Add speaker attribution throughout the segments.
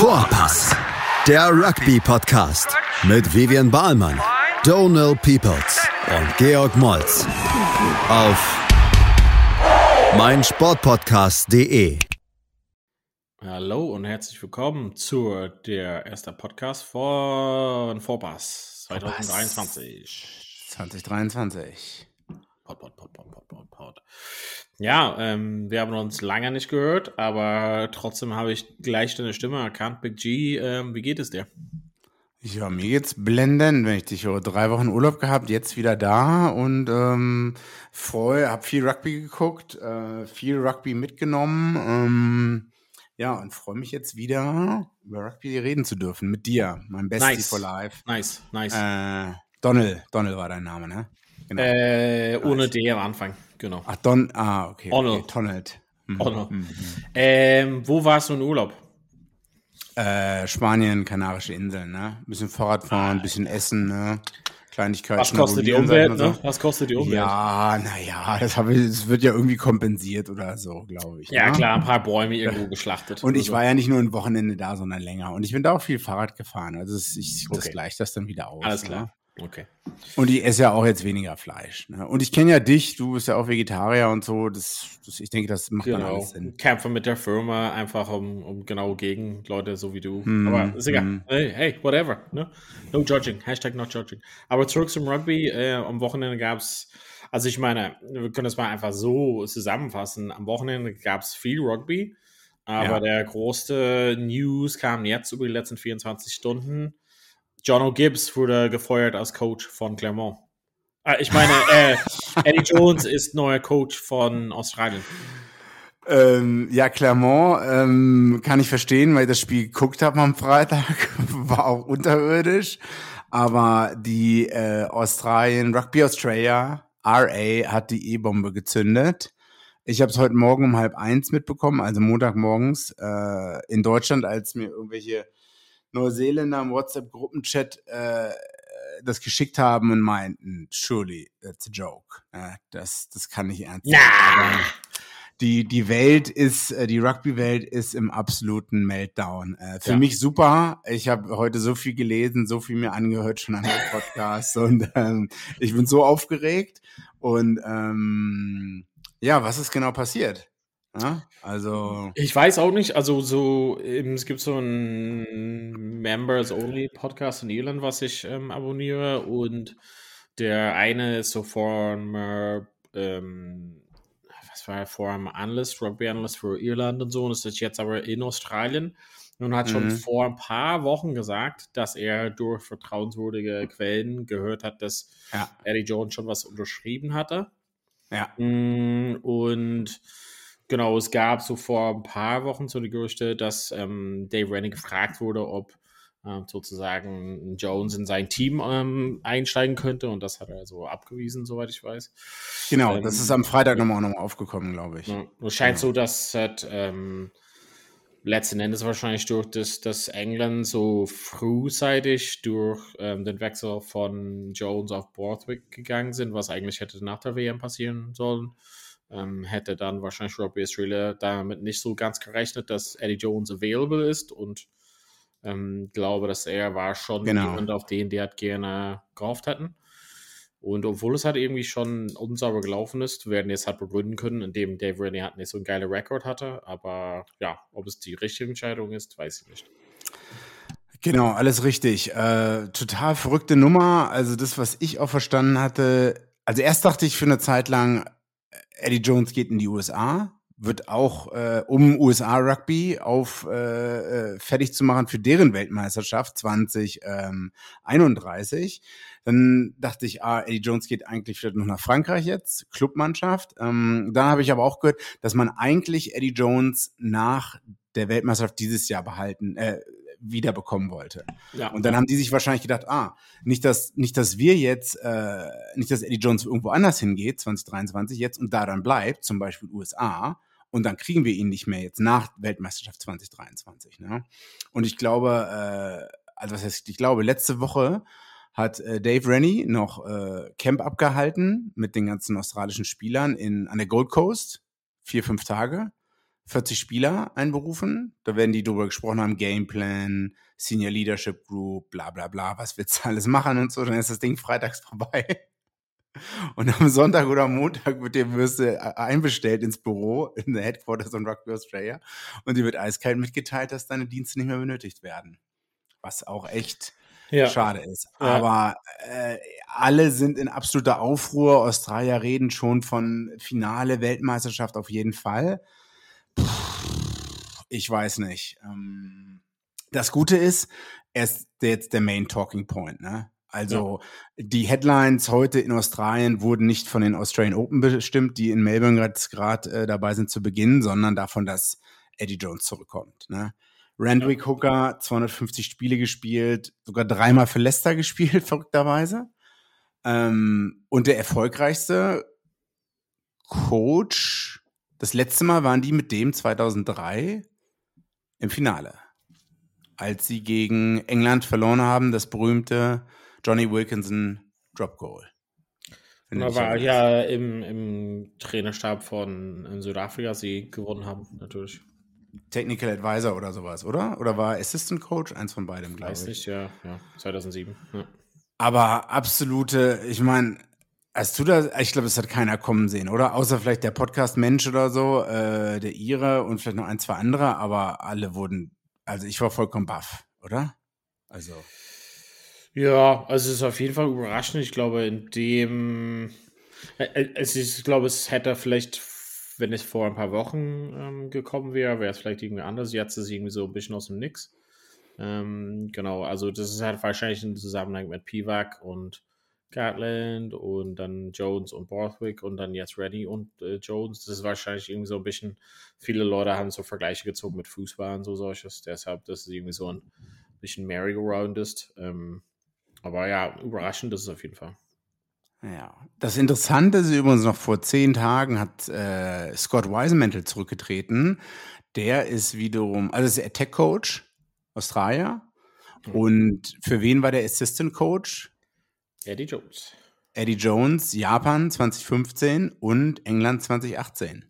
Speaker 1: Vorpass, der Rugby-Podcast mit Vivian Bahlmann, Donal Peoples und Georg Moltz auf meinsportpodcast.de.
Speaker 2: Hallo und herzlich willkommen zu der ersten Podcast von Vorpass 2023.
Speaker 3: 2023.
Speaker 2: Pod, pod, pod, pod, pod, pod, pod. Ja, ähm, wir haben uns lange nicht gehört, aber trotzdem habe ich gleich deine Stimme erkannt. Big G, ähm, wie geht es dir?
Speaker 3: Ja, mir geht's blendend, wenn ich dich höre. Drei Wochen Urlaub gehabt, jetzt wieder da und ähm, freue, hab viel Rugby geguckt, äh, viel Rugby mitgenommen. Ähm, ja, und freue mich jetzt wieder über Rugby reden zu dürfen mit dir, mein Bestie
Speaker 2: Nice.
Speaker 3: for Life.
Speaker 2: Nice, nice.
Speaker 3: Äh, Donald, Donald war dein Name, ne? Genau.
Speaker 2: Äh, ohne D am Anfang, genau.
Speaker 3: Ach, Don, ah, okay.
Speaker 2: Donald.
Speaker 3: okay. Donald. Mhm. Mhm.
Speaker 2: Ähm, wo warst du in Urlaub?
Speaker 3: Äh, Spanien, Kanarische Inseln, ne? Ein bisschen Fahrrad fahren, ein bisschen essen, ne? Kleinigkeiten.
Speaker 2: Was kostet die Umwelt, ne? Was kostet die Umwelt?
Speaker 3: Ja, naja, das, ich- das wird ja irgendwie kompensiert oder so, glaube ich.
Speaker 2: Ja,
Speaker 3: ne?
Speaker 2: klar, ein paar Bäume irgendwo geschlachtet.
Speaker 3: Und ich
Speaker 2: so.
Speaker 3: war ja nicht nur ein Wochenende da, sondern länger. Und ich bin da auch viel Fahrrad gefahren. Also ich, das
Speaker 2: Okay.
Speaker 3: gleicht das dann wieder aus.
Speaker 2: Alles
Speaker 3: Ne?
Speaker 2: Okay.
Speaker 3: Und ich esse ja auch jetzt weniger Fleisch. Ne? Und ich kenne ja dich, du bist ja auch Vegetarier und so. Das, das, ich denke, das macht dann
Speaker 2: Genau.
Speaker 3: alles Sinn.
Speaker 2: Kämpfe mit der Firma einfach um, um genau gegen Leute so wie du.
Speaker 3: Hm,
Speaker 2: Aber ist egal.
Speaker 3: hm.
Speaker 2: Hey, hey, whatever. Ne? No judging. Hashtag not judging. Aber zurück zum Rugby. Äh, am Wochenende gab es, also ich meine, wir können es mal einfach so zusammenfassen. Am Wochenende gab es viel Rugby. Aber
Speaker 3: Ja.
Speaker 2: der größte News kam jetzt über die letzten 24 Stunden. John O'Gibbs wurde gefeuert als Coach von Clermont. Äh, ich meine, äh, Eddie Jones ist neuer Coach von Australien.
Speaker 3: Ähm, ja, Clermont ähm, kann ich verstehen, weil ich das Spiel geguckt habe am Freitag. War auch unterirdisch. Aber die äh, Australien, Rugby Australia, RA, hat die E-Bombe gezündet. Ich habe es heute Morgen um halb eins mitbekommen, also Montagmorgens äh, in Deutschland, als mir irgendwelche Neuseeländer im WhatsApp-Gruppenchat äh, das geschickt haben und meinten, surely, that's a joke. Äh, das, das kann nicht ernst sein.
Speaker 2: Na!
Speaker 3: Aber die, die Welt ist, äh, die Rugby-Welt ist im absoluten Meltdown. Äh, für
Speaker 2: Ja.
Speaker 3: mich super. Ich habe heute so viel gelesen, so viel mir angehört schon an dem Podcast und ähm, ich bin so aufgeregt. Und ähm, ja, was ist genau passiert? Ja, also,
Speaker 2: Ich weiß auch nicht, also so, es gibt so einen Members-Only-Podcast in Irland, was ich ähm, abonniere und der eine ist so former, ähm, was war er, former Analyst, Rugby-Analyst für Irland und so und ist jetzt aber in Australien und hat schon
Speaker 3: Mhm.
Speaker 2: vor ein paar Wochen gesagt, dass er durch vertrauenswürdige Quellen gehört hat, dass
Speaker 3: ja,
Speaker 2: Eddie Jones schon was unterschrieben hatte.
Speaker 3: ja.
Speaker 2: Mm, Und genau, es gab so vor ein paar Wochen so die Gerüchte, dass ähm, Dave Rennie gefragt wurde, ob ähm, sozusagen Jones in sein Team ähm, einsteigen könnte und das hat er so abgewiesen, soweit ich weiß.
Speaker 3: Genau,
Speaker 2: Ähm,
Speaker 3: das ist am Freitag nochmal nochmal aufgekommen, glaube ich.
Speaker 2: Ja, es scheint
Speaker 3: Genau.
Speaker 2: so, dass halt, ähm, letzten Endes wahrscheinlich durch das, das England so frühzeitig durch ähm, den Wechsel von Jones auf Borthwick gegangen sind, was eigentlich hätte nach der WM passieren sollen. Ähm, hätte dann wahrscheinlich Robbie Australia damit nicht so ganz gerechnet, dass Eddie Jones available ist und ähm, glaube, dass er war schon
Speaker 3: Genau.
Speaker 2: jemand, auf den die halt gerne gehofft hätten. Und obwohl es halt irgendwie schon unsauber gelaufen ist, werden jetzt halt begründen können, indem Dave Rennie halt nicht so ein geiler Rekord hatte. Aber ja, ob es die richtige Entscheidung ist, weiß ich nicht.
Speaker 3: Genau, alles richtig. Äh, total verrückte Nummer. Also das, was ich auch verstanden hatte. Also erst dachte ich für eine Zeit lang, Eddie Jones geht in die USA, wird auch äh, um USA Rugby auf äh, äh, fertig zu machen für deren Weltmeisterschaft 2031. Dann dachte ich, ah, Eddie Jones geht eigentlich vielleicht noch nach Frankreich jetzt, Clubmannschaft. Ähm, dann habe ich aber auch gehört, dass man eigentlich Eddie Jones nach der Weltmeisterschaft dieses Jahr behalten, äh, wiederbekommen wollte.
Speaker 2: Ja,
Speaker 3: Und dann haben die sich wahrscheinlich gedacht, ah, nicht, dass, nicht, dass wir jetzt, äh, nicht, dass Eddie Jones irgendwo anders hingeht, 2023 jetzt, und da dann bleibt, zum Beispiel USA, und dann kriegen wir ihn nicht mehr jetzt nach Weltmeisterschaft 2023. Ne? Und ich glaube, äh, also was heißt, ich glaube, letzte Woche hat äh, Dave Rennie noch äh, Camp abgehalten mit den ganzen australischen Spielern in, an der Gold Coast. Vier, fünf Tage. 40 Spieler einberufen. Da werden die darüber gesprochen haben, Gameplan, Senior Leadership Group, bla bla bla, was willst du alles machen und so. Dann ist das Ding freitags vorbei. Und am Sonntag oder Montag wird die Würste einbestellt ins Büro in der Headquarters von Rugby Australia und dir wird eiskalt mitgeteilt, dass deine Dienste nicht mehr benötigt werden. Was auch echt ja. schade ist. Aber äh, alle sind in absoluter Aufruhr. Australier reden schon von Finale Weltmeisterschaft auf jeden Fall. Ich weiß nicht. Ähm, das Gute ist, er ist jetzt der Main Talking Point, ne? Also ja. die Headlines heute in Australien wurden nicht von den Australian Open bestimmt, die in Melbourne gerade äh, dabei sind zu beginnen, sondern davon, dass Eddie Jones zurückkommt. Ne? Randwick Hooker, 250 Spiele gespielt, sogar dreimal für Leicester gespielt, verrückterweise. Ähm, und der erfolgreichste Coach, das letzte Mal waren die mit dem 2003 im Finale. Als sie gegen England verloren haben, das berühmte Johnny Wilkinson Drop Goal.
Speaker 2: Er war ja im, im Trainerstab von Südafrika, sie gewonnen haben, natürlich.
Speaker 3: Technical Advisor oder sowas, oder? Oder war Assistant Coach? Eins von beidem, glaube ich. Weiß
Speaker 2: nicht, ja, ja 2007. Ja.
Speaker 3: Aber absolute, ich meine, Hast du da, ich glaube, es hat keiner kommen sehen, oder? Außer vielleicht der Podcast-Mensch oder so, äh, der Ire und vielleicht noch ein, zwei andere, aber alle wurden, also ich war vollkommen baff, oder? Also.
Speaker 2: Ja, also es ist auf jeden Fall überraschend. Ich glaube, in dem, ist, ich glaube, es hätte vielleicht, wenn es vor ein paar Wochen ähm, gekommen wäre, wäre es vielleicht irgendwie anders. Jetzt ist es irgendwie so ein bisschen aus dem Nix. Ähm, genau, also das ist halt wahrscheinlich ein Zusammenhang mit Pivac und Gatland und dann Jones und Borthwick und dann jetzt Reddy und äh, Jones. Das ist wahrscheinlich irgendwie so ein bisschen, viele Leute haben so Vergleiche gezogen mit Fußball und so solches. Deshalb, dass es irgendwie so ein bisschen Merry-Go-Round ist. Ähm, aber ja, überraschend ist es auf jeden Fall.
Speaker 3: Ja, das Interessante ist übrigens noch vor zehn Tagen hat äh, Scott Weisenmantel zurückgetreten. Der ist wiederum, also ist er Tech Coach, Australier. Mhm. Und für wen war der Assistant Coach?
Speaker 2: Eddie Jones.
Speaker 3: Eddie Jones, Japan 2015 und England 2018.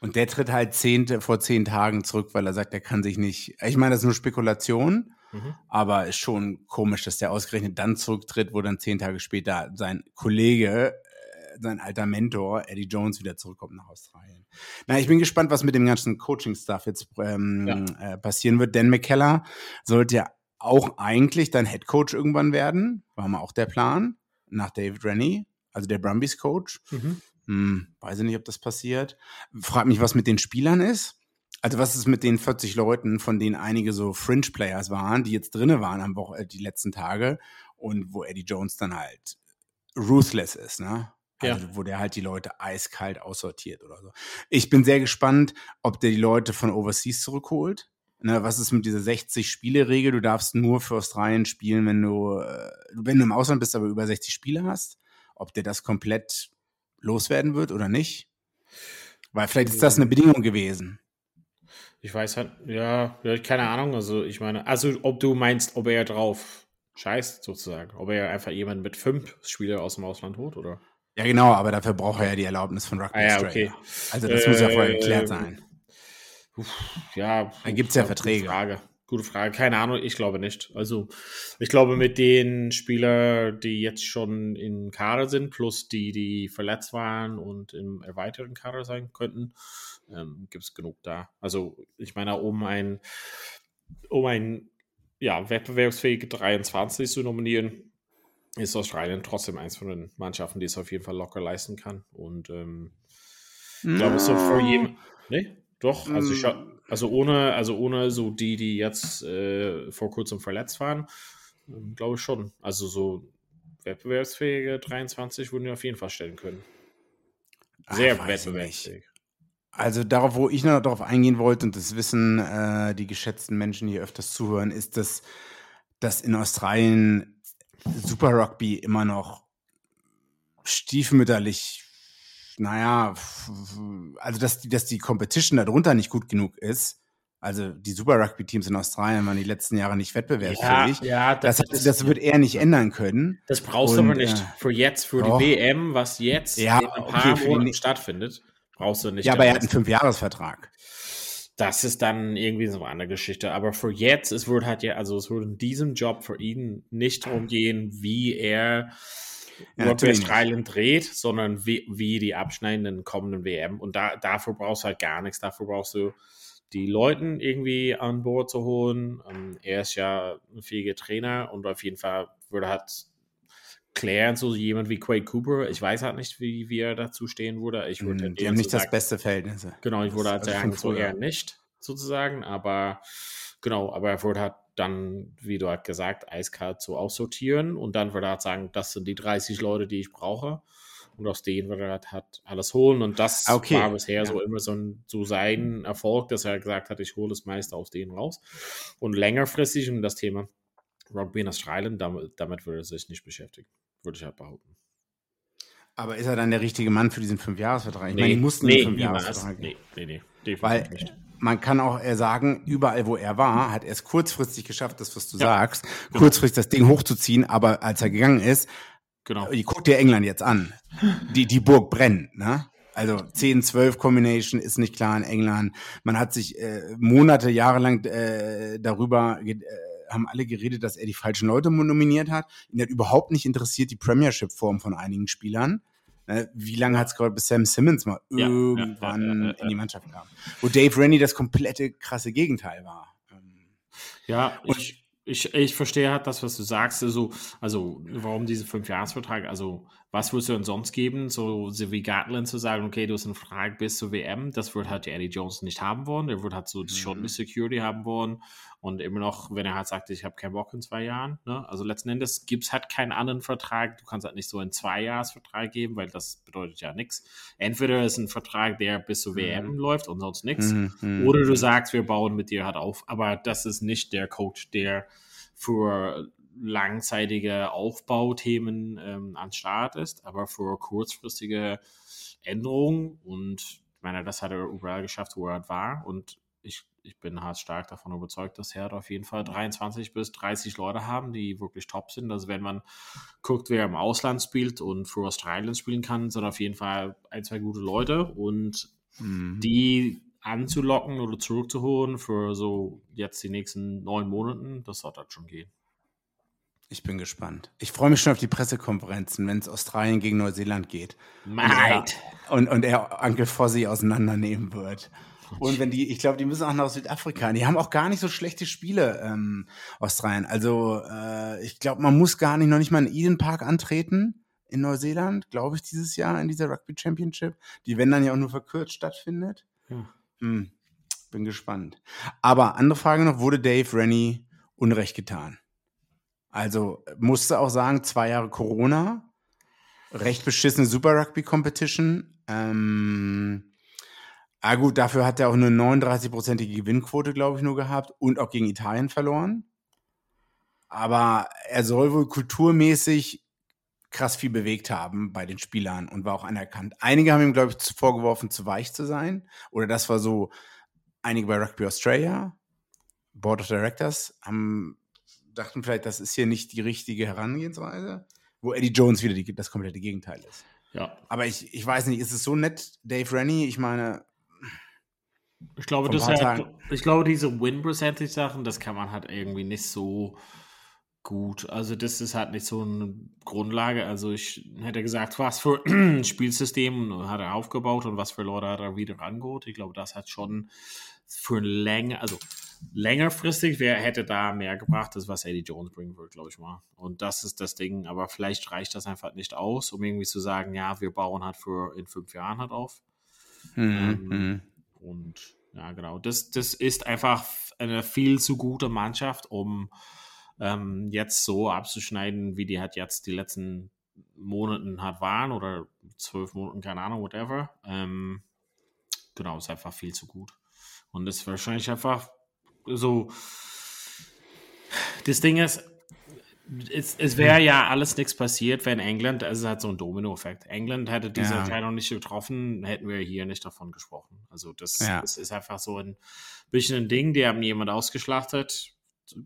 Speaker 3: Und der tritt halt zehn, vor zehn Tagen zurück, weil er sagt, er kann sich nicht. Ich meine, das ist nur Spekulation, mhm. aber ist schon komisch, dass der ausgerechnet dann zurücktritt, wo dann zehn Tage später sein Kollege, äh, sein alter Mentor, Eddie Jones, wieder zurückkommt nach Australien. Na, ich bin gespannt, was mit dem ganzen Coaching-Stuff jetzt ähm, ja. äh, passieren wird. Dan McKellar sollte ja auch eigentlich dann Head Coach irgendwann werden. War mal auch der Plan. Nach David Rennie, also der Brumbies Coach. Mhm. Hm, weiß ich nicht, ob das passiert. Frag mich, was mit den Spielern ist. Also was ist mit den 40 Leuten, von denen einige so Fringe-Players waren, die jetzt drinne waren am Woche, die letzten Tage und wo Eddie Jones dann halt ruthless ist, ne? Also, ja. wo der halt die Leute eiskalt aussortiert oder so. Ich bin sehr gespannt, ob der die Leute von Overseas zurückholt. Ne, was ist mit dieser 60-Spiele-Regel? Du darfst nur für Australien spielen, wenn du, äh, wenn du im Ausland bist, aber über 60 Spiele hast. Ob der das komplett loswerden wird oder nicht? Weil vielleicht ist das eine Bedingung gewesen.
Speaker 2: Ich weiß halt, ja, keine Ahnung. Also, ich meine, also, ob du meinst, ob er drauf scheißt, sozusagen. Ob er einfach jemanden mit fünf Spieler aus dem Ausland holt, oder?
Speaker 3: Ja, genau, aber dafür braucht er ja die Erlaubnis von Rugby
Speaker 2: ah, ja, okay.
Speaker 3: Also, das äh, muss ja vorher geklärt sein.
Speaker 2: Ja,
Speaker 3: da gibt es ja Verträge.
Speaker 2: Gute Frage. Gute Frage. Keine Ahnung, ich glaube nicht. Also, ich glaube, mit den Spielern, die jetzt schon in Kader sind, plus die, die verletzt waren und im erweiterten Kader sein könnten, ähm, gibt es genug da. Also, ich meine, um ein, um ein ja, wettbewerbsfähige 23 zu nominieren, ist Australien trotzdem eins von den Mannschaften, die es auf jeden Fall locker leisten kann. Und ähm, ich glaube, so für jeden. Nee? Doch, also ich mm. also ohne, also ohne so die, die jetzt äh, vor kurzem verletzt waren, ähm, glaube ich schon. Also so wettbewerbsfähige 23 würden wir auf jeden Fall stellen können. Sehr Ach, wettbewerbsfähig.
Speaker 3: Also darauf, wo ich noch darauf eingehen wollte, und das wissen äh, die geschätzten Menschen, die hier öfters zuhören, ist, dass, dass in Australien Super Rugby immer noch stiefmütterlich naja, also dass die, dass die Competition darunter nicht gut genug ist. Also die Super Rugby Teams in Australien waren die letzten Jahre nicht wettbewerbsfähig. Ja, ja das, das, das, das, wird er nicht ändern können.
Speaker 2: Das brauchst du aber nicht äh, für jetzt, für doch. die WM, was jetzt
Speaker 3: ja, in
Speaker 2: ein paar okay, Monaten stattfindet. Brauchst du nicht.
Speaker 3: Ja, aber er hat einen Fünfjahresvertrag.
Speaker 2: das ist dann irgendwie so eine Geschichte. Aber für jetzt, es wird halt ja, also es wird in diesem Job für ihn nicht darum gehen, wie er ja, Australien dreht, sondern wie, wie die abschneidenden kommenden WM. Und da, dafür brauchst du halt gar nichts. Dafür brauchst du die Leuten irgendwie an Bord zu holen. Ähm, er ist ja ein fähiger Trainer und auf jeden Fall würde halt klären, so jemand wie Quade Cooper. Ich weiß halt nicht, wie, wie er dazu stehen würde. Ich würde
Speaker 3: mm, die haben nicht so das sagen, beste Verhältnis.
Speaker 2: Genau, ich würde halt also sagen, so eher nicht, sozusagen. Aber genau, aber er würde halt dann, wie du halt gesagt, eiskalt so aussortieren und dann würde er halt sagen, das sind die 30 Leute, die ich brauche. Und aus denen würde er halt, halt alles holen. Und das okay. war bisher ja. so immer so, ein, so sein Erfolg, dass er gesagt hat, ich hole das meiste aus denen raus. Und längerfristig, und das Thema Rugby in Australien, damit, damit würde er sich nicht beschäftigen, würde ich halt behaupten.
Speaker 3: Aber ist er dann der richtige Mann für diesen Fünfjahresvertrag? Ich
Speaker 2: nee,
Speaker 3: meine,
Speaker 2: die mussten nee, einen Fünfjahresvertrag
Speaker 3: nee, nee, nee, definitiv Weil, nicht. Man kann auch sagen, überall, wo er war, hat er es kurzfristig geschafft, das, was du ja, sagst, genau. kurzfristig das Ding hochzuziehen, aber als er gegangen ist, genau. die guckt dir England jetzt an. Die, die Burg brennt, ne? Also 10-12 Combination ist nicht klar in England. Man hat sich äh, Monate, Jahre lang äh, darüber äh, haben alle geredet, dass er die falschen Leute nominiert hat. Ihn hat überhaupt nicht interessiert die Premiership-Form von einigen Spielern. Ne, wie lange hat es gedauert, bis Sam Simmons mal ja, irgendwann ja, in die Mannschaft kam? Wo Dave Rennie das komplette krasse Gegenteil war.
Speaker 2: Ja, und ich, ich, ich verstehe halt das, was du sagst. Also, also warum diese Fünfjahresvertrag? Also, was würdest du denn sonst geben? So, so wie Gatland zu sagen, okay, du hast einen Vertrag bis zur WM, das wird halt Eddie Jones nicht haben wollen. Der wird halt so mhm. schon die Security haben wollen. Und immer noch, wenn er halt sagt, ich habe keinen Bock in zwei Jahren. Ne? Also letzten Endes gibt es halt keinen anderen Vertrag. Du kannst halt nicht so einen Zweijahresvertrag geben, weil das bedeutet ja nichts. Entweder ist ein Vertrag, der bis zur WM mhm. läuft und sonst nichts. Mhm, mhm. Oder du sagst, wir bauen mit dir halt auf. Aber das ist nicht der Coach, der für langzeitige Aufbauthemen ähm, an Start ist, aber für kurzfristige Änderungen und ich meine, das hat er überall geschafft, wo er war und ich, ich bin halt stark davon überzeugt, dass er auf jeden Fall 23 bis 30 Leute haben, die wirklich top sind. Also wenn man guckt, wer im Ausland spielt und für Australien spielen kann, sind auf jeden Fall ein, zwei gute Leute und mhm. die anzulocken oder zurückzuholen für so jetzt die nächsten neun Monaten, das sollte halt schon gehen.
Speaker 3: Ich bin gespannt. Ich freue mich schon auf die Pressekonferenzen, wenn es Australien gegen Neuseeland geht. Und, und, und er Onkel Fossi auseinandernehmen wird. Und wenn die, ich glaube, die müssen auch nach Südafrika. Die haben auch gar nicht so schlechte Spiele, ähm, Australien. Also äh, ich glaube, man muss gar nicht, noch nicht mal in Eden Park antreten in Neuseeland, glaube ich, dieses Jahr in dieser Rugby Championship, die wenn dann ja auch nur verkürzt stattfindet. Ja. Hm, bin gespannt. Aber andere Frage noch, wurde Dave Rennie Unrecht getan? Also musste auch sagen, zwei Jahre Corona, recht beschissene Super Rugby Competition. Ähm, Ah gut, dafür hat er auch eine 39-prozentige Gewinnquote, glaube ich, nur gehabt und auch gegen Italien verloren. Aber er soll wohl kulturmäßig krass viel bewegt haben bei den Spielern und war auch anerkannt. Einige haben ihm, glaube ich, vorgeworfen, zu weich zu sein. Oder das war so, einige bei Rugby Australia, Board of Directors, haben, dachten vielleicht, das ist hier nicht die richtige Herangehensweise, wo Eddie Jones wieder die, das komplette Gegenteil ist.
Speaker 2: Ja.
Speaker 3: Aber ich, ich weiß nicht, ist es so nett, Dave Rennie? Ich meine,
Speaker 2: ich glaube, das halt, ich glaube, diese Win-Percentage-Sachen, das kann man halt irgendwie nicht so gut. Also, das ist halt nicht so eine Grundlage. Also, ich hätte gesagt, was für ein Spielsystem hat er aufgebaut und was für Leute hat er wieder angeholt. Ich glaube, das hat schon für länger, also längerfristig wer hätte da mehr gebracht, das was Eddie Jones bringen würde, glaube ich mal. Und das ist das Ding. Aber vielleicht reicht das einfach nicht aus, um irgendwie zu sagen, ja, wir bauen halt für in fünf Jahren halt auf. Mhm. Ähm, mhm. Und ja, genau, das, das ist einfach eine viel zu gute Mannschaft, um ähm, jetzt so abzuschneiden, wie die halt jetzt die letzten Monaten hat waren oder zwölf Monaten, keine Ahnung, whatever. Ähm, genau, ist einfach viel zu gut. Und das ist wahrscheinlich einfach so. Das Ding ist, es, es wäre ja alles nichts passiert, wenn England, also es hat so ein Domino-Effekt. England hätte diese ja. Entscheidung nicht getroffen, hätten wir hier nicht davon gesprochen. Also das, ja. das, ist einfach so ein bisschen ein Ding, die haben jemand ausgeschlachtet.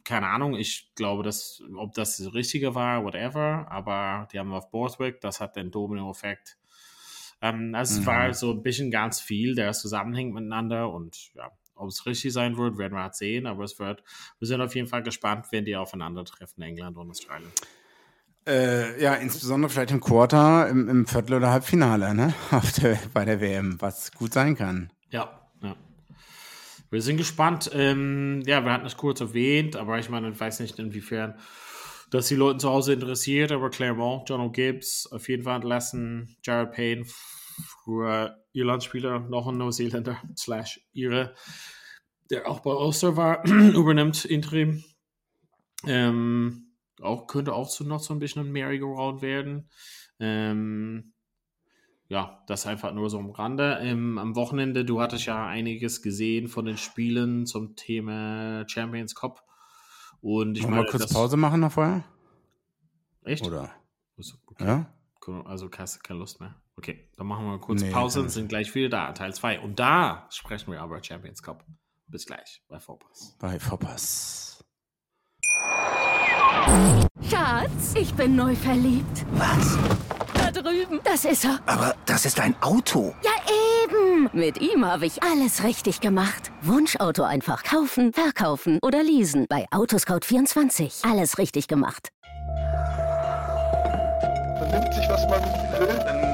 Speaker 2: Keine Ahnung, ich glaube, dass, ob das das Richtige war, whatever, aber die haben auf Borthwick, das hat den Domino-Effekt. Ähm, also mhm. es war so ein bisschen ganz viel, der zusammenhängt miteinander und ja, ob es richtig sein wird, werden wir halt sehen, aber es wird, wir sind auf jeden Fall gespannt, wenn die aufeinandertreffen, England und Australien.
Speaker 3: Äh, ja, insbesondere vielleicht im Quarter, im, im Viertel- oder Halbfinale, ne? Der, bei der WM, was gut sein kann.
Speaker 2: Ja, ja. Wir sind gespannt. Ähm, ja, wir hatten es kurz erwähnt, aber ich meine, ich weiß nicht, inwiefern das die Leute zu Hause interessiert, aber Claremont, John O'Gibbs, auf jeden Fall entlassen, Jared Payne, früher Irlandspieler, noch ein Neuseeländer, slash Ire, der auch bei Ulster war, übernimmt Interim. Ähm, auch, könnte auch so noch so ein bisschen ein Merry-Go-Round werden. Ähm, ja, das einfach nur so am Rande. Ähm, am Wochenende, du hattest ja einiges gesehen von den Spielen zum Thema Champions Cup. Und ich
Speaker 3: Wollen
Speaker 2: meine,
Speaker 3: kurz Pause machen noch vorher?
Speaker 2: Echt?
Speaker 3: Oder?
Speaker 2: Okay.
Speaker 3: Ja?
Speaker 2: Also hast du keine Lust mehr. Okay, dann machen wir kurz
Speaker 3: Nee,
Speaker 2: Pause und sind gleich wieder da, Teil 2. Und da sprechen wir aber Champions Cup. Bis gleich bei Vorpass.
Speaker 3: Bei Vorpass.
Speaker 4: Schatz, ich bin neu verliebt.
Speaker 5: Was?
Speaker 4: Da drüben. Das ist er.
Speaker 5: Aber das ist ein Auto.
Speaker 4: Ja, eben. Mit ihm habe ich alles richtig gemacht. Wunschauto einfach kaufen, verkaufen oder leasen. Bei Autoscout24. Alles richtig gemacht.
Speaker 6: vernimmt sich, was man will.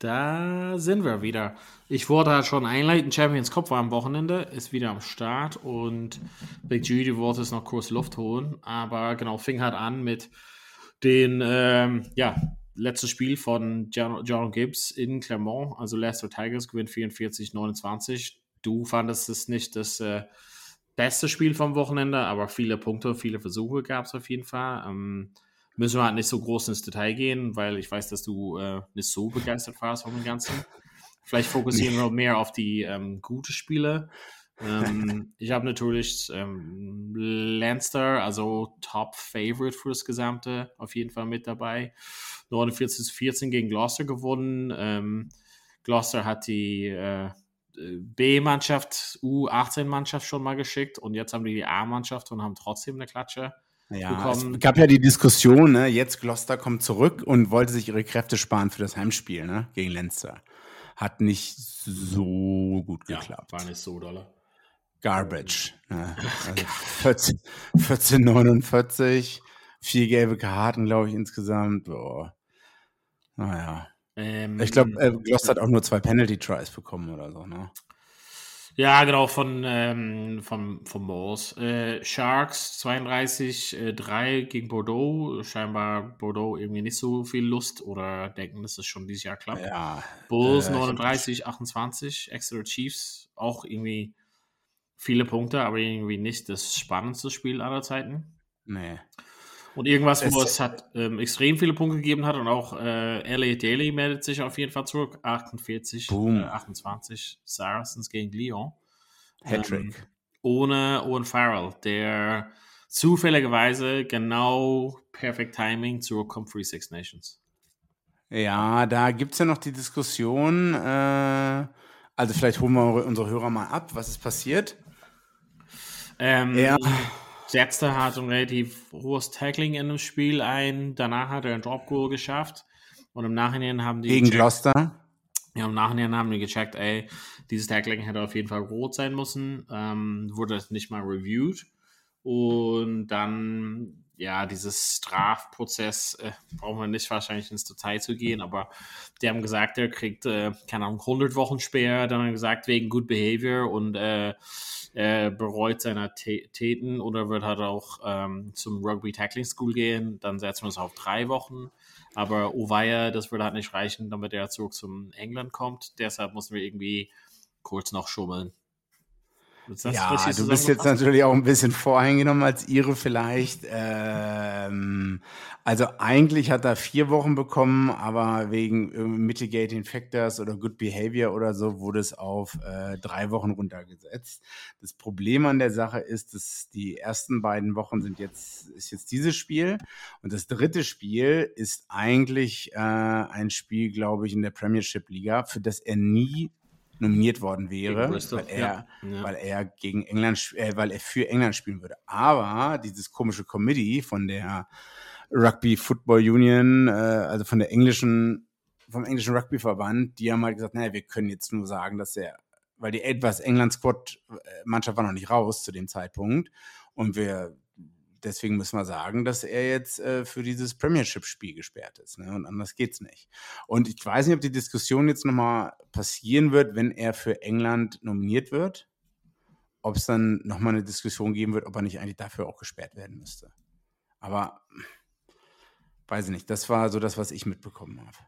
Speaker 2: Da sind wir wieder. Ich wollte halt schon einleiten. Champions Cup war am Wochenende, ist wieder am Start und Big Judy wollte es noch kurz Luft holen. Aber genau, fing halt an mit den, ähm, ja, letztes Spiel von John, John Gibbs in Clermont. Also Leicester Tigers gewinnt 44-29. Du fandest es nicht das äh, beste Spiel vom Wochenende, aber viele Punkte, viele Versuche gab es auf jeden Fall. Ähm, müssen wir halt nicht so groß ins Detail gehen, weil ich weiß, dass du äh, nicht so begeistert warst von dem Ganzen. Vielleicht fokussieren wir mehr auf die ähm, gute Spiele. ähm, ich habe natürlich ähm, Lanster, also Top Favorite für das Gesamte, auf jeden Fall mit dabei. 49 zu 14 gegen Gloucester gewonnen. Ähm, Gloucester hat die äh, B-Mannschaft, U18-Mannschaft schon mal geschickt und jetzt haben die die A-Mannschaft und haben trotzdem eine Klatsche.
Speaker 3: Ja,
Speaker 2: bekommen.
Speaker 3: es gab ja die Diskussion, ne? jetzt Gloucester kommt zurück und wollte sich ihre Kräfte sparen für das Heimspiel ne? gegen Leinster. Hat nicht so gut geklappt.
Speaker 2: Ja, war nicht so dolle.
Speaker 3: Garbage. Ne? Also 14, 14, 49, vier gelbe Karten, glaube ich, insgesamt. Boah. Naja.
Speaker 2: Ähm,
Speaker 3: Ich glaube, äh, Gloucester hat auch nur zwei Penalty-Tries bekommen oder so. Ne?
Speaker 2: Ja, genau, von, ähm, vom, vom Moors. Äh, Sharks 32, äh, 3 gegen Bordeaux. Scheinbar Bordeaux irgendwie nicht so viel Lust oder denken, dass es schon dieses Jahr klappt.
Speaker 3: Ja.
Speaker 2: Bulls
Speaker 3: äh, ich hab
Speaker 2: 39, 28. Exeter Chiefs auch irgendwie viele Punkte, aber irgendwie nicht das spannendste Spiel aller Zeiten.
Speaker 3: Nee.
Speaker 2: Und irgendwas, wo Es- hat ähm, extrem viele Punkte gegeben hat und auch äh, LA Daily meldet sich auf jeden Fall zurück. 48,
Speaker 3: Boom.
Speaker 2: äh, 28 Saracens gegen Lyon.
Speaker 3: Hattrick.
Speaker 2: Ähm, ohne Owen Farrell, der zufälligerweise genau perfekt Timing zur Comfrey Six Nations.
Speaker 3: Ja, da gibt es ja noch die Diskussion. Äh, also vielleicht holen wir unsere Hörer mal ab. Was ist passiert?
Speaker 2: Ähm,
Speaker 3: Ja.
Speaker 2: Setzte hat ein relativ hohes Tackling in dem Spiel ein. Danach hat er ein Drop Goal geschafft. Und im Nachhinein haben die
Speaker 3: Gegen
Speaker 2: gecheckt-
Speaker 3: Gloucester?
Speaker 2: Ja, im Nachhinein haben die gecheckt, ey, dieses Tackling hätte auf jeden Fall rot sein müssen. Ähm, wurde das nicht mal reviewed. Und dann, ja, dieses Strafprozess, äh, brauchen wir nicht wahrscheinlich ins Detail zu gehen, aber die haben gesagt, er kriegt, äh, keine Ahnung, 100 Wochen Sperr. Dann haben gesagt, wegen Good Behavior und äh, er bereut seine Tä- Täten oder wird halt auch ähm, zum Rugby Tackling School gehen. Dann setzen wir es auf drei Wochen. Aber Ovaya, das würde halt nicht reichen, damit er zurück zum England kommt. Deshalb mussten wir irgendwie kurz noch schummeln.
Speaker 3: Ja, du bist jetzt natürlich auch ein bisschen voreingenommen als ihre vielleicht. Ähm, also eigentlich hat er vier Wochen bekommen, aber wegen Mitigating Factors oder Good Behavior oder so wurde es auf äh, drei Wochen runtergesetzt. Das Problem an der Sache ist, dass die ersten beiden Wochen sind jetzt, ist jetzt dieses Spiel und das dritte Spiel ist eigentlich äh, ein Spiel, glaube ich, in der Premiership Liga, für das er nie nominiert worden wäre, weil er, ja. Weil er gegen England, äh, weil er für England spielen würde. Aber dieses komische Committee von der Rugby Football Union, äh, also von der englischen, vom englischen Rugbyverband, die haben halt gesagt, naja, wir können jetzt nur sagen, dass er, weil die etwas England Squad äh, Mannschaft war noch nicht raus zu dem Zeitpunkt und wir deswegen müssen wir sagen, dass er jetzt äh, für dieses Premiership-Spiel gesperrt ist. Ne? Und anders geht's nicht. Und ich weiß nicht, ob die Diskussion jetzt nochmal passieren wird, wenn er für England nominiert wird. Ob es dann nochmal eine Diskussion geben wird, ob er nicht eigentlich dafür auch gesperrt werden müsste. Aber weiß ich nicht. Das war so das, was ich mitbekommen habe.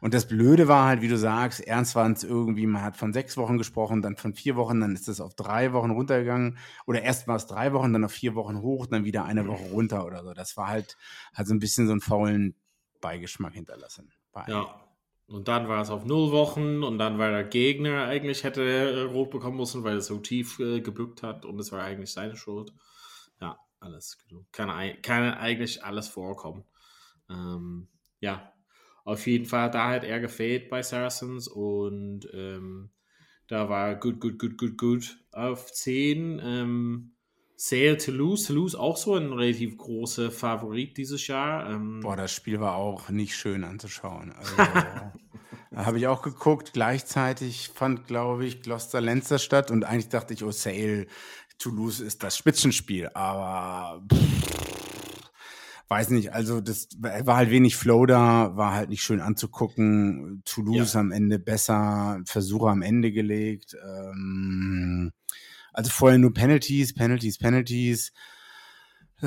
Speaker 3: Und das Blöde war halt, wie du sagst, ernst waren es irgendwie, man hat von sechs Wochen gesprochen, dann von vier Wochen, dann ist es auf drei Wochen runtergegangen. Oder erst war es drei Wochen, dann auf vier Wochen hoch, dann wieder eine Woche runter oder so. Das war halt, hat so ein bisschen so einen faulen Beigeschmack hinterlassen.
Speaker 2: Ja. Und dann war es auf null Wochen und dann war der Gegner eigentlich hätte äh, rot bekommen müssen, weil es so tief äh, gebückt hat und es war eigentlich seine Schuld. Ja, alles. Kann, kann eigentlich alles vorkommen. Ähm, ja, auf jeden Fall, da hat er gefehlt bei Saracens und ähm, da war gut, gut, gut, gut, gut auf 10. Ähm, Sale Toulouse. Toulouse auch so ein relativ großer Favorit dieses Jahr. Ähm,
Speaker 3: Boah, das Spiel war auch nicht schön anzuschauen. Also, da habe ich auch geguckt. Gleichzeitig fand, glaube ich, Gloucester Lenzer statt und eigentlich dachte ich, oh, Sale Toulouse ist das Spitzenspiel. Aber pff, weiß nicht, also das war halt wenig Flow da, war halt nicht schön anzugucken. Toulouse ja. am Ende besser, Versuche am Ende gelegt. Ähm, also vorher nur Penalties, Penalties, Penalties.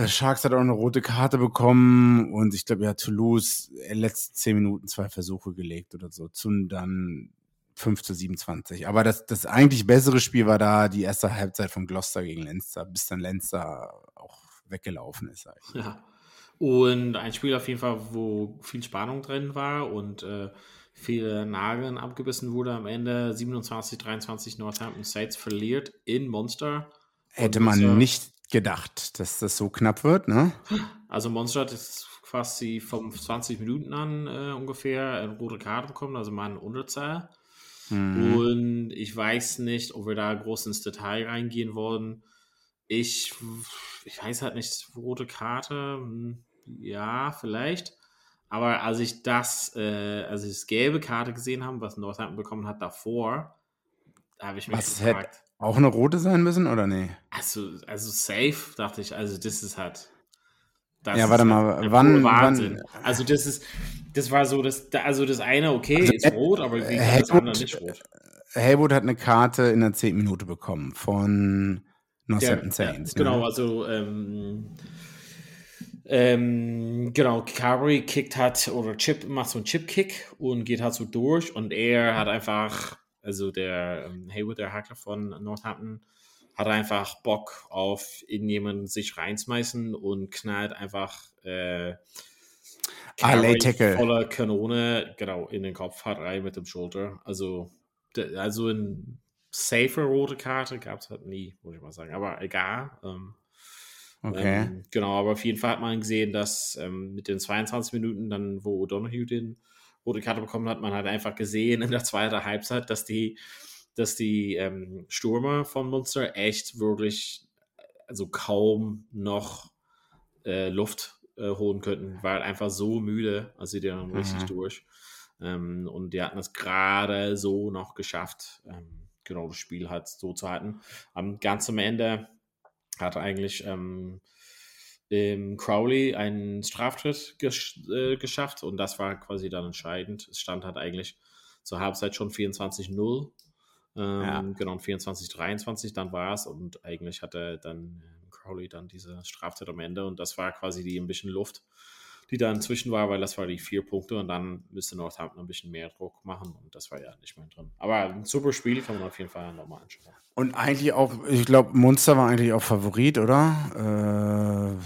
Speaker 3: Sharks hat auch eine rote Karte bekommen und ich glaube, ja, Toulouse äh, letzte zehn Minuten zwei Versuche gelegt oder so. Zum dann 5 zu 27. Aber das, das eigentlich bessere Spiel war da die erste Halbzeit von Gloucester gegen Leinster, bis dann Leinster auch weggelaufen ist. Eigentlich.
Speaker 2: Ja. Und ein Spiel auf jeden Fall, wo viel Spannung drin war und äh, viele Nageln abgebissen wurde am Ende. 27, 23 Northampton Saints verliert in Monster.
Speaker 3: Hätte man Monster, nicht gedacht, dass das so knapp wird, ne?
Speaker 2: Also Monster hat jetzt quasi vom 20 Minuten an äh, ungefähr eine rote Karte bekommen, also mal eine Unterzahl. Mhm. Und ich weiß nicht, ob wir da groß ins Detail reingehen wollen. Ich, ich weiß halt nicht, rote Karte. Hm ja, vielleicht. Aber als ich das, äh, als ich das gelbe Karte gesehen habe, was Northampton bekommen hat davor, da habe ich mich
Speaker 3: was, gefragt. Hätte auch eine rote sein müssen oder nee?
Speaker 2: Also, also safe, dachte ich. Also, das ist halt.
Speaker 3: Das ja, warte mal, halt wann,
Speaker 2: Wahnsinn. wann? Also, das ist, das war so, das, also das eine, okay, also, ist rot, aber wie
Speaker 3: das andere nicht rot. Haywood hat eine Karte in der 10. Minute bekommen von Northampton Saints.
Speaker 2: Ja, genau, ne? also ähm, ähm, genau, Carey kickt hat oder Chip macht so einen Chip-Kick und geht halt so durch und er hat einfach, also der ähm, Haywood, der Hacker von Northampton, hat einfach Bock auf irgendjemanden sich reinschmeißen und knallt einfach äh,
Speaker 3: Carey Tackle.
Speaker 2: voller Kanone genau in den Kopf hat rein mit dem Schulter. Also, also eine safer rote Karte gab es halt nie, muss ich mal sagen. Aber egal. Ähm,
Speaker 3: Okay.
Speaker 2: Ähm, genau, aber auf jeden Fall hat man gesehen, dass ähm, mit den 22 Minuten, dann, wo O'Donoghue den rote Karte bekommen hat, man hat einfach gesehen in der zweiten Halbzeit, dass die, dass die ähm, Stürmer von Munster echt wirklich, also kaum noch äh, Luft äh, holen könnten, weil einfach so müde, also die dann richtig mhm. durch. Ähm, und die hatten es gerade so noch geschafft, ähm, genau das Spiel halt so zu halten. Am ganz am Ende hat eigentlich ähm, Crowley einen Straftritt gesch äh, geschafft und das war quasi dann entscheidend. Es stand halt eigentlich zur Halbzeit schon 24-0. Ähm, ja. Genau, 24-23 dann war es und eigentlich hatte dann äh, Crowley dann diese Strafzeit am Ende und das war quasi die ein bisschen Luft, die da inzwischen war, weil das war die vier Punkte und dann müsste Northampton ein bisschen mehr Druck machen und das war ja nicht mehr drin. Aber ein super Spiel kann man auf jeden Fall nochmal anschauen.
Speaker 3: Und eigentlich auch, ich glaube, Munster war eigentlich auch Favorit, oder?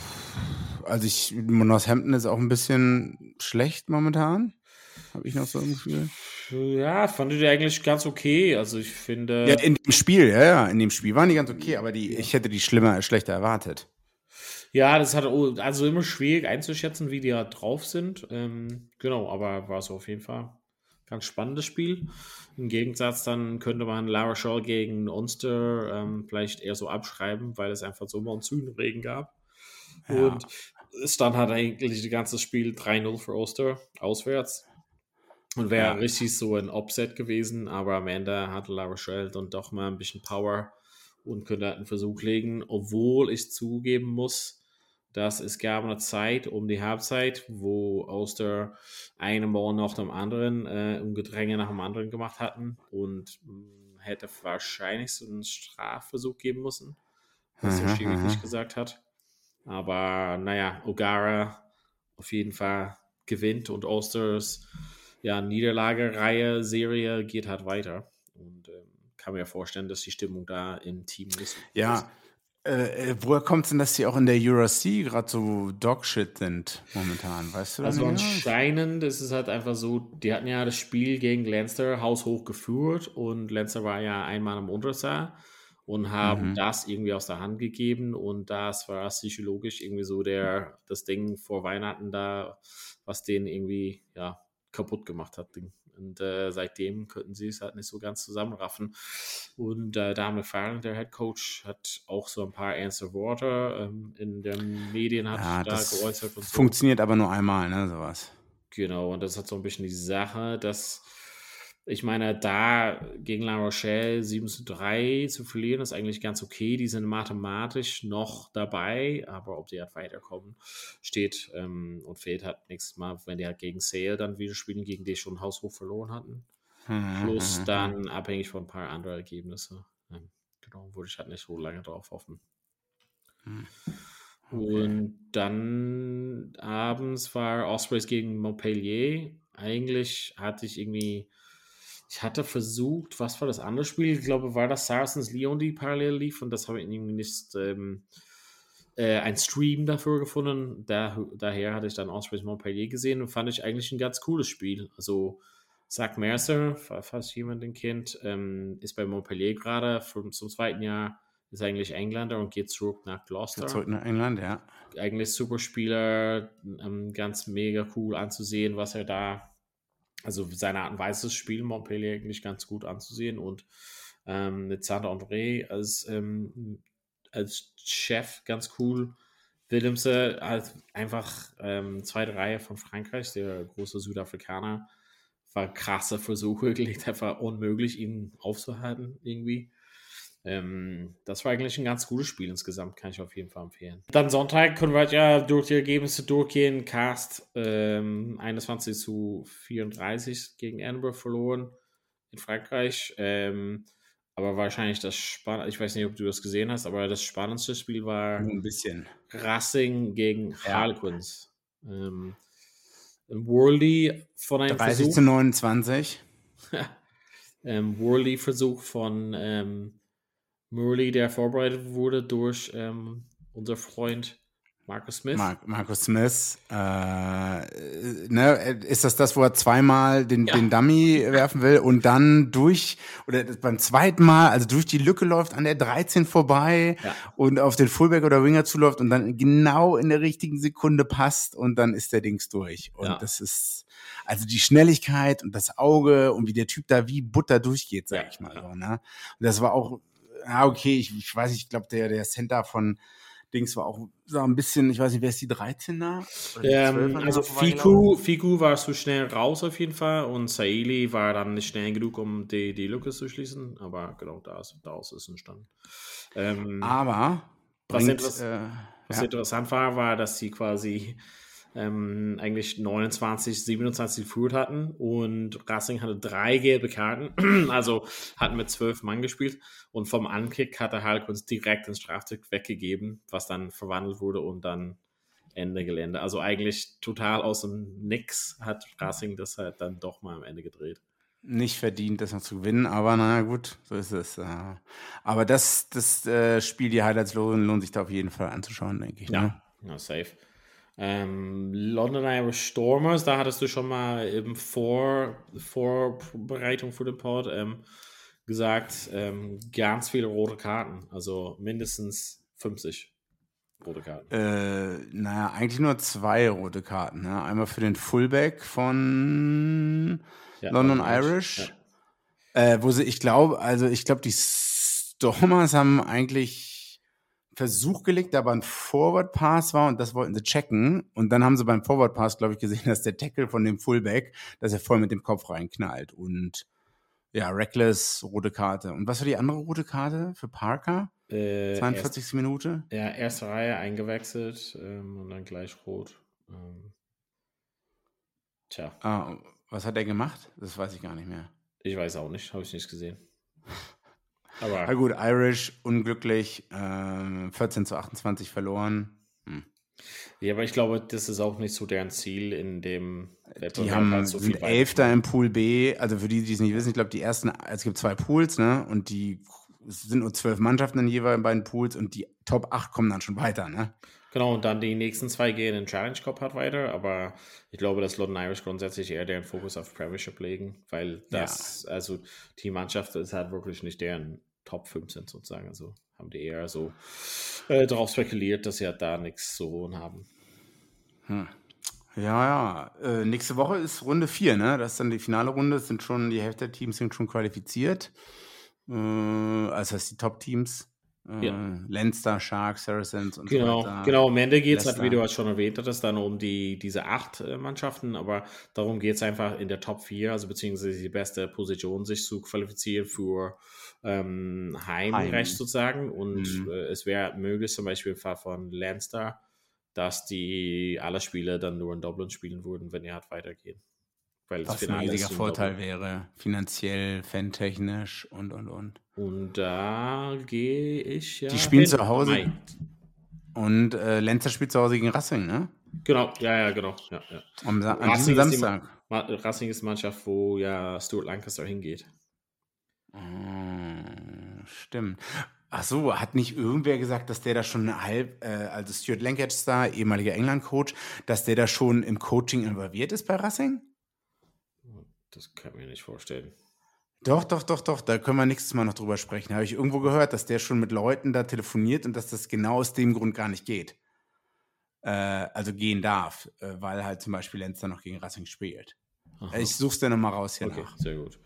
Speaker 3: Äh, also ich, Northampton ist auch ein bisschen schlecht momentan. Habe ich noch so ein Gefühl.
Speaker 2: Ja, fand ich eigentlich ganz okay. Also ich finde.
Speaker 3: Ja, in dem Spiel, ja, ja, in dem Spiel waren die ganz okay, aber die, ich hätte die schlimmer, schlechter erwartet.
Speaker 2: Ja, das hat also immer schwierig einzuschätzen, wie die da drauf sind. Ähm, genau, aber war es auf jeden Fall ganz spannendes Spiel. Im Gegensatz dann könnte man Lara Shaw gegen Unster ähm, vielleicht eher so abschreiben, weil es einfach so Monsunregen gab. Ja. Und es dann hat eigentlich das ganze Spiel 3-0 für Ulster auswärts. Und wäre ja. richtig so ein Upset gewesen, aber am Ende hatte La Rochelle dann doch mal ein bisschen Power und könnte einen Versuch legen, obwohl ich zugeben muss, dass es gab eine Zeit um die Halbzeit, wo Ulster einen Ball nach dem anderen, äh, um Gedränge nach dem anderen gemacht hatten und mh, hm, hätte wahrscheinlich so einen Strafversuch geben müssen, was der Schiri nicht gesagt hat. Aber naja, O'Gara auf jeden Fall gewinnt und Ulsters ja, Niederlagereihe, Serie geht halt weiter. Und ähm, kann mir vorstellen, dass die Stimmung da im Team ist.
Speaker 3: Ja, äh, äh, woher kommt es denn, dass die auch in der EuroC gerade so Dogshit sind momentan? Weißt du
Speaker 2: das? Also anscheinend ist es halt einfach so, die hatten ja das Spiel gegen Leinster haushoch geführt und Leinster war ja einmal im Unterzahl und haben mhm. das irgendwie aus der Hand gegeben und das war psychologisch irgendwie so der das Ding vor Weihnachten da, was denen irgendwie ja kaputt gemacht hat. Und äh, seitdem könnten sie es halt nicht so ganz zusammenraffen. Und äh, Dame McFarland, der Head Coach, hat auch so ein paar ernste Worte ähm, in den Medien hat
Speaker 3: ja, da geäußert. Und so. Funktioniert aber nur einmal, ne, sowas.
Speaker 2: Genau, und das hat so ein bisschen die Sache, dass ich meine, da gegen La Rochelle 7 zu 3 zu verlieren, ist eigentlich ganz okay. Die sind mathematisch noch dabei, aber ob die halt weiterkommen, steht ähm, und fehlt halt nächstes Mal, wenn die halt gegen Sale dann wieder spielen, gegen die schon haushoch verloren hatten. Plus mhm, dann abhängig von ein paar anderen Ergebnissen. Ähm, genau, würde ich halt nicht so lange drauf hoffen. Okay. Und dann abends war Ospreys gegen Montpellier. Eigentlich hatte ich irgendwie ich hatte versucht, was war das andere Spiel? Ich glaube, war das Saracens Leon, die parallel lief und das habe ich irgendwie nicht ähm, äh, ein Stream dafür gefunden. Da, daher hatte ich dann Ospreys Montpellier gesehen und fand ich eigentlich ein ganz cooles Spiel. Also Zach Mercer, falls jemand den kennt, ähm, ist bei Montpellier gerade zum zweiten Jahr, ist eigentlich Engländer und geht zurück nach Gloucester.
Speaker 3: Zurück nach England, ja.
Speaker 2: Eigentlich super Spieler, ähm, ganz mega cool anzusehen, was er da also seine Art und Weise, Spiel Montpellier eigentlich ganz gut anzusehen und ähm, mit Sander André als, ähm, als Chef ganz cool. Willemse als einfach ähm, zweite Reihe von Frankreich, der große Südafrikaner, war krasse Versuche gelegt, einfach unmöglich, ihn aufzuhalten irgendwie. Ähm, das war eigentlich ein ganz gutes Spiel insgesamt, kann ich auf jeden Fall empfehlen. Dann Sonntag können wir ja durch die Ergebnisse durchgehen. Cast ähm, 21 zu 34 gegen Edinburgh verloren in Frankreich. Ähm, aber wahrscheinlich das spannendste, ich weiß nicht, ob du das gesehen hast, aber das spannendste Spiel war
Speaker 3: ein bisschen
Speaker 2: Racing gegen ja. Harlequins. Ähm, Worley von einem
Speaker 3: 30 Versuch, zu 29.
Speaker 2: ähm, Worley Versuch von ähm, Murley, der vorbereitet wurde durch ähm, unser Freund Marcus Smith.
Speaker 3: Mark, Marcus Smith. Äh, ne, ist das das, wo er zweimal den, ja. den Dummy werfen will und dann durch, oder beim zweiten Mal, also durch die Lücke läuft, an der 13 vorbei ja. und auf den Fullback oder Winger zuläuft und dann genau in der richtigen Sekunde passt und dann ist der Dings durch. Und ja. das ist, also die Schnelligkeit und das Auge und wie der Typ da wie Butter durchgeht, sag ich mal so. Ne? Und das war auch ja, okay, ich, ich weiß nicht, ich glaube, der, der Center von Dings war auch so ein bisschen, ich weiß nicht, wer ist die 13er?
Speaker 2: Ähm, also Fiku, Fiku war zu schnell raus auf jeden Fall und Saili war dann nicht schnell genug, um die, die Lücke zu schließen, aber genau da ist, daraus ist entstanden. Ähm,
Speaker 3: aber
Speaker 2: bringt, was, äh, was ja. interessant war, war, dass sie quasi ähm, eigentlich 29, 27 geführt hatten und Racing hatte drei gelbe Karten, also hatten mit zwölf Mann gespielt und vom Ankick hatte Harlequins direkt den Strafzug weggegeben, was dann verwandelt wurde und dann Ende Gelände. Also eigentlich total aus dem Nix hat Racing das halt dann doch mal am Ende gedreht.
Speaker 3: Nicht verdient, das noch zu gewinnen, aber naja, gut, so ist es. Aber das, das äh, Spiel, die Highlights lohnen, lohnt sich da auf jeden Fall anzuschauen, denke ich. Ne?
Speaker 2: Ja, ja safe. Ähm, London Irish Stormers, da hattest du schon mal eben vor Vorbereitung für den Pod ähm, gesagt, ähm, ganz viele rote Karten, also mindestens 50 rote Karten.
Speaker 3: Äh, naja, eigentlich nur zwei rote Karten. Ne? Einmal für den Fullback von
Speaker 2: Ja,
Speaker 3: London
Speaker 2: Irish,
Speaker 3: Irish. Äh, wo sie, ich glaube, also ich glaube, die Stormers haben eigentlich Versuch gelegt, da aber ein Forward Pass war und das wollten sie checken. Und dann haben sie beim Forward Pass, glaube ich, gesehen, dass der Tackle von dem Fullback, dass er voll mit dem Kopf reinknallt. Und ja, Reckless, rote Karte. Und was war die andere rote Karte für Parker?
Speaker 2: Äh,
Speaker 3: 42. Minute?
Speaker 2: Erst, ja, erste Reihe eingewechselt ähm, und dann gleich rot. Ähm, tja,
Speaker 3: Ah, was hat er gemacht? Das weiß ich gar nicht mehr.
Speaker 2: ich weiß auch nicht, habe ich nicht gesehen.
Speaker 3: Na
Speaker 2: Aber
Speaker 3: gut, Irish, unglücklich, ähm, 14 zu 28 verloren.
Speaker 2: ja, aber ich glaube, das ist auch nicht so deren Ziel in dem
Speaker 3: Die haben,
Speaker 2: halt so
Speaker 3: sind Elfter im Pool B. Also für die, die es nicht wissen, ich glaube, die ersten, es gibt zwei Pools, ne? Und die es sind nur zwölf Mannschaften in jeweils beiden Pools und die Top 8 kommen dann schon weiter, ne?
Speaker 2: Genau, und dann die nächsten zwei gehen in Challenge Cup halt weiter, aber ich glaube, dass London Irish grundsätzlich eher deren Fokus auf Premiership legen, weil das, also die Mannschaft ist halt wirklich nicht deren Top 5 sind sozusagen. Also haben die eher so äh, darauf spekuliert, dass sie halt da nichts zu holen haben.
Speaker 3: Ja, ja. Äh, nächste Woche ist Runde 4, ne? Das ist dann die finale Runde. Sind schon, die Hälfte der Teams sind schon qualifiziert. Äh, also heißt die Top-Teams. Äh,
Speaker 2: Ja.
Speaker 3: Leinster, Sharks, Saracens und
Speaker 2: Genau,
Speaker 3: so weiter.
Speaker 2: genau. Am Ende geht es halt, wie du halt schon erwähnt hattest, dann um die, diese acht äh, Mannschaften, aber darum geht es einfach in der Top 4, also beziehungsweise die beste Position, sich zu qualifizieren für ähm, Heimrecht
Speaker 3: Heim.
Speaker 2: sozusagen. Und
Speaker 3: Mhm.
Speaker 2: äh, es wäre möglich, zum Beispiel im Fall von Leinster, dass die alle Spiele dann nur in Dublin spielen würden, wenn er halt weitergehen. Weil das
Speaker 3: Was ein riesiger Vorteil wäre, finanziell, fantechnisch und und und.
Speaker 2: Und da gehe ich ja.
Speaker 3: Die spielen
Speaker 2: hin.
Speaker 3: zu Hause.
Speaker 2: Mai.
Speaker 3: Und äh, Lenzer spielt zu Hause gegen Racing, ne?
Speaker 2: Genau, ja, ja, genau. Ja, ja.
Speaker 3: Am, Sa- an
Speaker 2: Racing
Speaker 3: diesem
Speaker 2: ist die-
Speaker 3: Samstag.
Speaker 2: Ma- Racing ist Mannschaft, wo ja Stuart Lancaster hingeht.
Speaker 3: Ah, stimmt. Ach so, hat nicht irgendwer gesagt, dass der da schon halb, äh, also Stuart Lancaster, ehemaliger England-Coach, dass der da schon im Coaching involviert ist bei Racing?
Speaker 2: Das kann ich mir nicht vorstellen.
Speaker 3: Doch, doch, doch, doch, da können wir nächstes Mal noch drüber sprechen. Habe ich irgendwo gehört, dass der schon mit Leuten da telefoniert und dass das genau aus dem Grund gar nicht geht. Äh, also gehen darf, äh, weil halt zum Beispiel Lenzer noch gegen Racing spielt.
Speaker 2: Aha.
Speaker 3: Ich such's dir nochmal raus hier
Speaker 2: Okay,
Speaker 3: nach.
Speaker 2: sehr gut.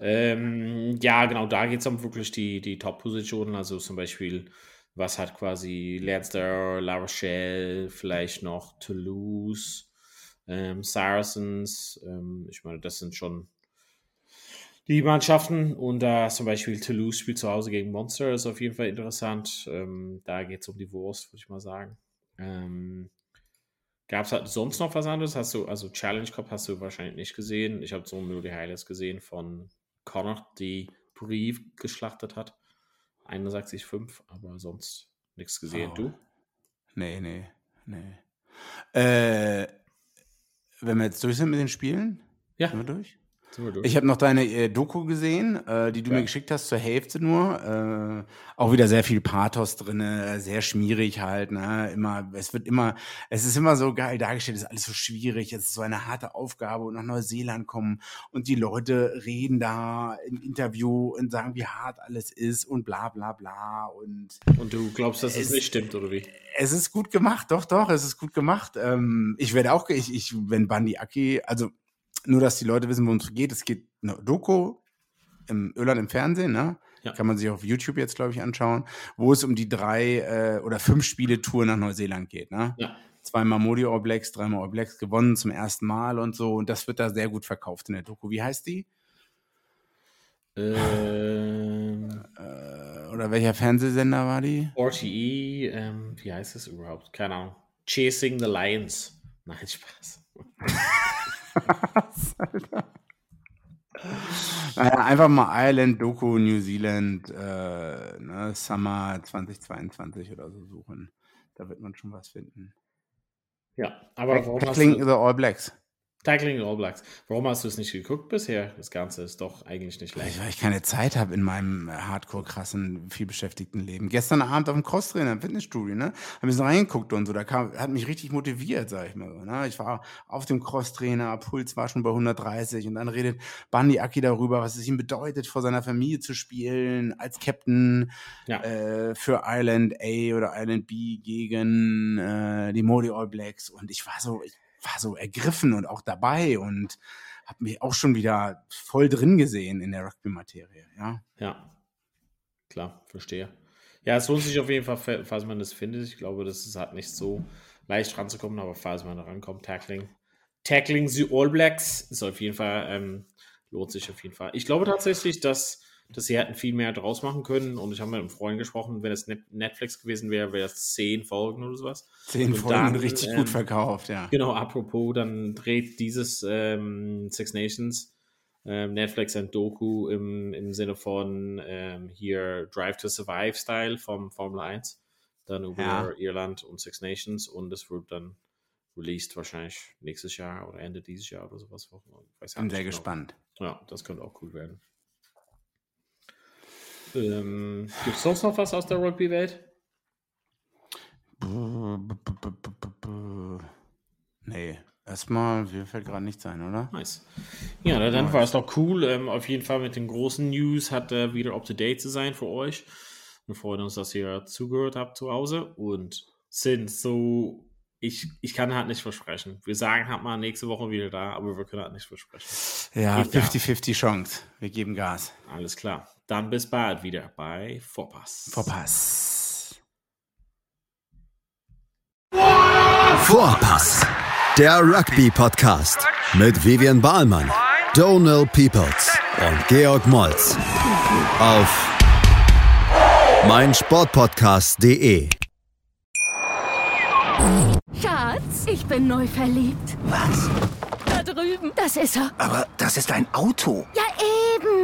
Speaker 2: Ähm, ja, genau, da geht es um wirklich die, die Top-Positionen, also zum Beispiel, was hat quasi Leinster, La Rochelle, vielleicht noch Toulouse, ähm, Saracens, ähm, ich meine, das sind schon die Mannschaften und da zum Beispiel Toulouse spielt zu Hause gegen Monster, ist auf jeden Fall interessant. Ähm, da geht es um die Wurst, würde ich mal sagen. Ähm, Gab es halt sonst noch was anderes? Hast du, also Challenge Cup hast du wahrscheinlich nicht gesehen. Ich habe so nur die Highlights gesehen von Connor, die Brief geschlachtet hat. 61,5, aber sonst nichts gesehen.
Speaker 3: Oh.
Speaker 2: Du?
Speaker 3: Nee, nee, nee. Äh, wenn wir jetzt durch sind mit den Spielen,
Speaker 2: Ja,
Speaker 3: sind wir durch? Ich habe noch deine äh, Doku gesehen, äh, die du
Speaker 2: Ja.
Speaker 3: mir geschickt hast, zur Hälfte nur. Äh, auch wieder sehr viel Pathos drin, sehr schmierig halt. Ne? Immer, es wird immer, es ist immer so geil dargestellt, es ist alles so schwierig, es ist so eine harte Aufgabe und nach Neuseeland kommen und die Leute reden da im Interview und sagen, wie hart alles ist und bla bla bla und
Speaker 2: Und du glaubst, dass es
Speaker 3: Es-
Speaker 2: nicht stimmt, oder wie?
Speaker 3: es ist gut gemacht, doch, doch, es ist gut gemacht. Ähm, ich werde auch, ich, ich, wenn Bandi Aki, also nur, dass die Leute wissen, worum es geht. Es geht eine Doku im Irland im Fernsehen, ne?
Speaker 2: Ja.
Speaker 3: Kann man sich auf YouTube jetzt, glaube ich, anschauen, wo es um die drei äh, oder fünf Spiele-Tour nach Neuseeland geht, ne?
Speaker 2: Ja.
Speaker 3: Zweimal Modi All Blacks, dreimal All Blacks gewonnen zum ersten Mal und so. Und das wird da sehr gut verkauft in der Doku. Wie heißt die?
Speaker 2: Ähm,
Speaker 3: Äh, oder welcher Fernsehsender war die?
Speaker 2: RTE, ähm, wie heißt es überhaupt? Keine Ahnung. Chasing the Lions. Nein, Spaß.
Speaker 3: Naja, einfach mal Ireland, Doku, New Zealand, äh, ne, Summer 2022 oder so suchen. Da wird man schon was finden.
Speaker 2: Ja, aber warum hast
Speaker 3: Tackling
Speaker 2: du,
Speaker 3: the All Blacks.
Speaker 2: Tackling All Blacks. Warum hast du es nicht geguckt bisher? Das Ganze ist doch eigentlich nicht leicht.
Speaker 3: Weil ich keine Zeit habe in meinem äh, hardcore krassen, vielbeschäftigten Leben. Gestern Abend auf dem Crosstrainer im Fitnessstudio, ne? Hab ein bisschen reingeguckt und so. Da kam, hat mich richtig motiviert, sag ich mal so. Ne? Ich war auf dem Crosstrainer, Puls war schon bei 130 und dann redet Bandi Aki darüber, was es ihm bedeutet, vor seiner Familie zu spielen, als Captain
Speaker 2: Ja.
Speaker 3: äh, für Island A oder Island B gegen äh, die Modi All Blacks. Und ich war so, ich war so ergriffen und auch dabei und habe mich auch schon wieder voll drin gesehen in der Rugby-Materie. Ja.
Speaker 2: Ja, klar, verstehe. Ja, es lohnt sich auf jeden Fall, fa- falls man das findet. Ich glaube, das ist halt nicht so leicht ranzukommen, aber falls man da rankommt, Tackling. Tackling the All Blacks ist auf jeden Fall, ähm, lohnt sich auf jeden Fall. Ich glaube tatsächlich, dass, dass sie hätten viel mehr draus machen können und ich habe mit einem Freund gesprochen, wenn es Net Netflix gewesen wäre, wäre es zehn Folgen oder sowas.
Speaker 3: Zehn Folgen
Speaker 2: dann,
Speaker 3: richtig
Speaker 2: ähm,
Speaker 3: gut verkauft, ja.
Speaker 2: Genau, apropos, dann dreht dieses ähm, Six Nations ähm, Netflix ein Doku im, im Sinne von ähm, hier Drive to Survive Style vom Formel 1, dann über
Speaker 3: Ja.
Speaker 2: Irland und Six Nations und es wird dann released wahrscheinlich nächstes Jahr oder Ende dieses Jahr oder sowas. Ich weiß
Speaker 3: Bin sehr
Speaker 2: genau.
Speaker 3: gespannt.
Speaker 2: Ja, das könnte auch cool werden. Ähm, Gibt es sonst noch was aus der Rugby-Welt?
Speaker 3: Nee, erstmal, mir fällt gerade nichts ein, oder?
Speaker 2: Nice. Ja, dann war es doch cool. Ähm, auf jeden Fall mit den großen News hat er wieder up to date zu sein für euch. Wir freuen uns, dass ihr zugehört habt zu Hause und sind so. Ich, ich kann halt nicht versprechen. Wir sagen halt mal nächste Woche wieder da, aber wir können halt nicht versprechen. Ja.
Speaker 3: 50-50 Chance. Wir geben Gas.
Speaker 2: Alles klar. Dann bis bald wieder bei Vorpass.
Speaker 3: Vorpass.
Speaker 1: Vorpass, der Rugby-Podcast mit Vivian Bahlmann, Donal Peoples und Georg Moltz auf meinsportpodcast.de.
Speaker 4: Schatz, ich bin neu verliebt.
Speaker 5: Was?
Speaker 4: Da drüben. Das ist er.
Speaker 5: Aber das ist ein Auto.
Speaker 4: Ja,